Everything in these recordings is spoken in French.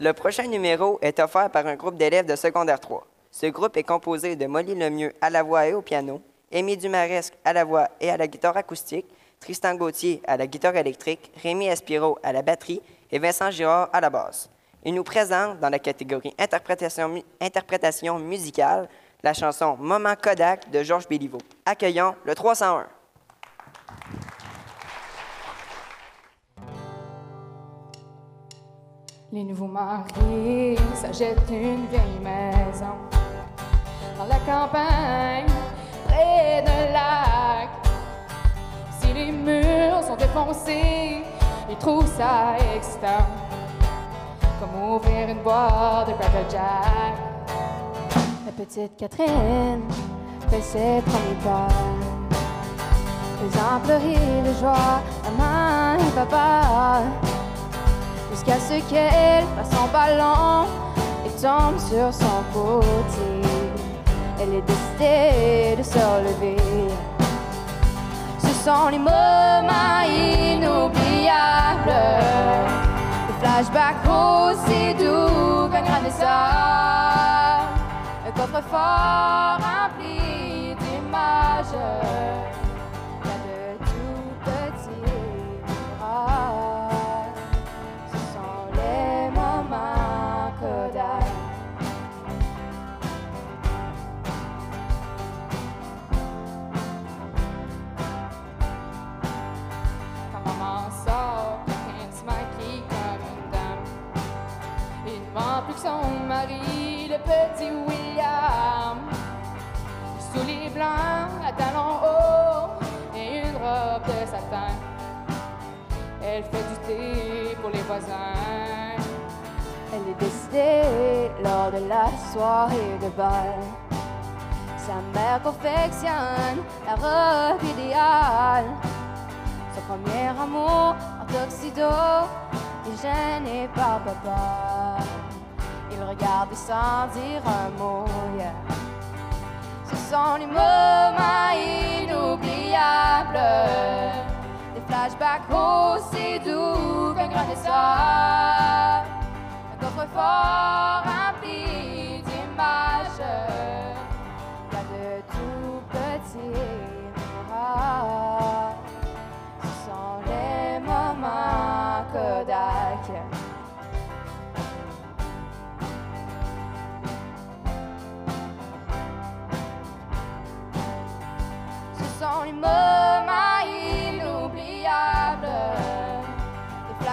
Le prochain numéro est offert par un groupe d'élèves de secondaire 3. Ce groupe est composé de Molly Lemieux à la voix et au piano, Amy Dumaresque à la voix et à la guitare acoustique, Tristan Gauthier à la guitare électrique, Rémi Espiro à la batterie et Vincent Girard à la basse. Il nous présente dans la catégorie interprétation musicale la chanson Moment Kodak de Georges Béliveau. Accueillons le 301. Les nouveaux mariés s'achètent une vieille maison dans la campagne, près d'un lac. Si les murs sont défoncés, ils trouvent ça excitant, comme ouvrir une boîte de Cracker Jack. La petite Catherine fait ses premiers pas, faisant pleurer de joie maman et papa jusqu'à ce qu'elle fasse son ballon et tombe sur son côté. Elle est décidée de se relever. Ce sont les moments inoubliables, les flashbacks aussi doux qu'un sable, un coffre-fort rempli d'images. Plus que son mari, le petit William. Sous les blancs, à talons hauts et une robe de satin. Elle fait du thé pour les voisins. Elle est décidée lors de la soirée de bal. Sa mère confectionne la robe idéale. Son premier amour en tuxedo est gêné par papa. Regarde sans dire un mot. Ce sont les moments inoubliables. Des flashbacks aussi doux qu'un grain de sable. Un coffre-fort rempli d'images. A de tout petits mirages. Ce sont les moments Kodak.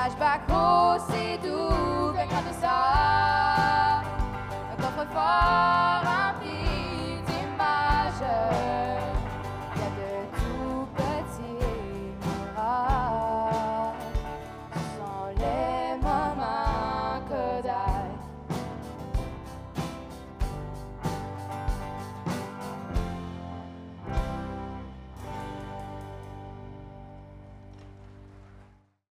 back home, see do, vem cá.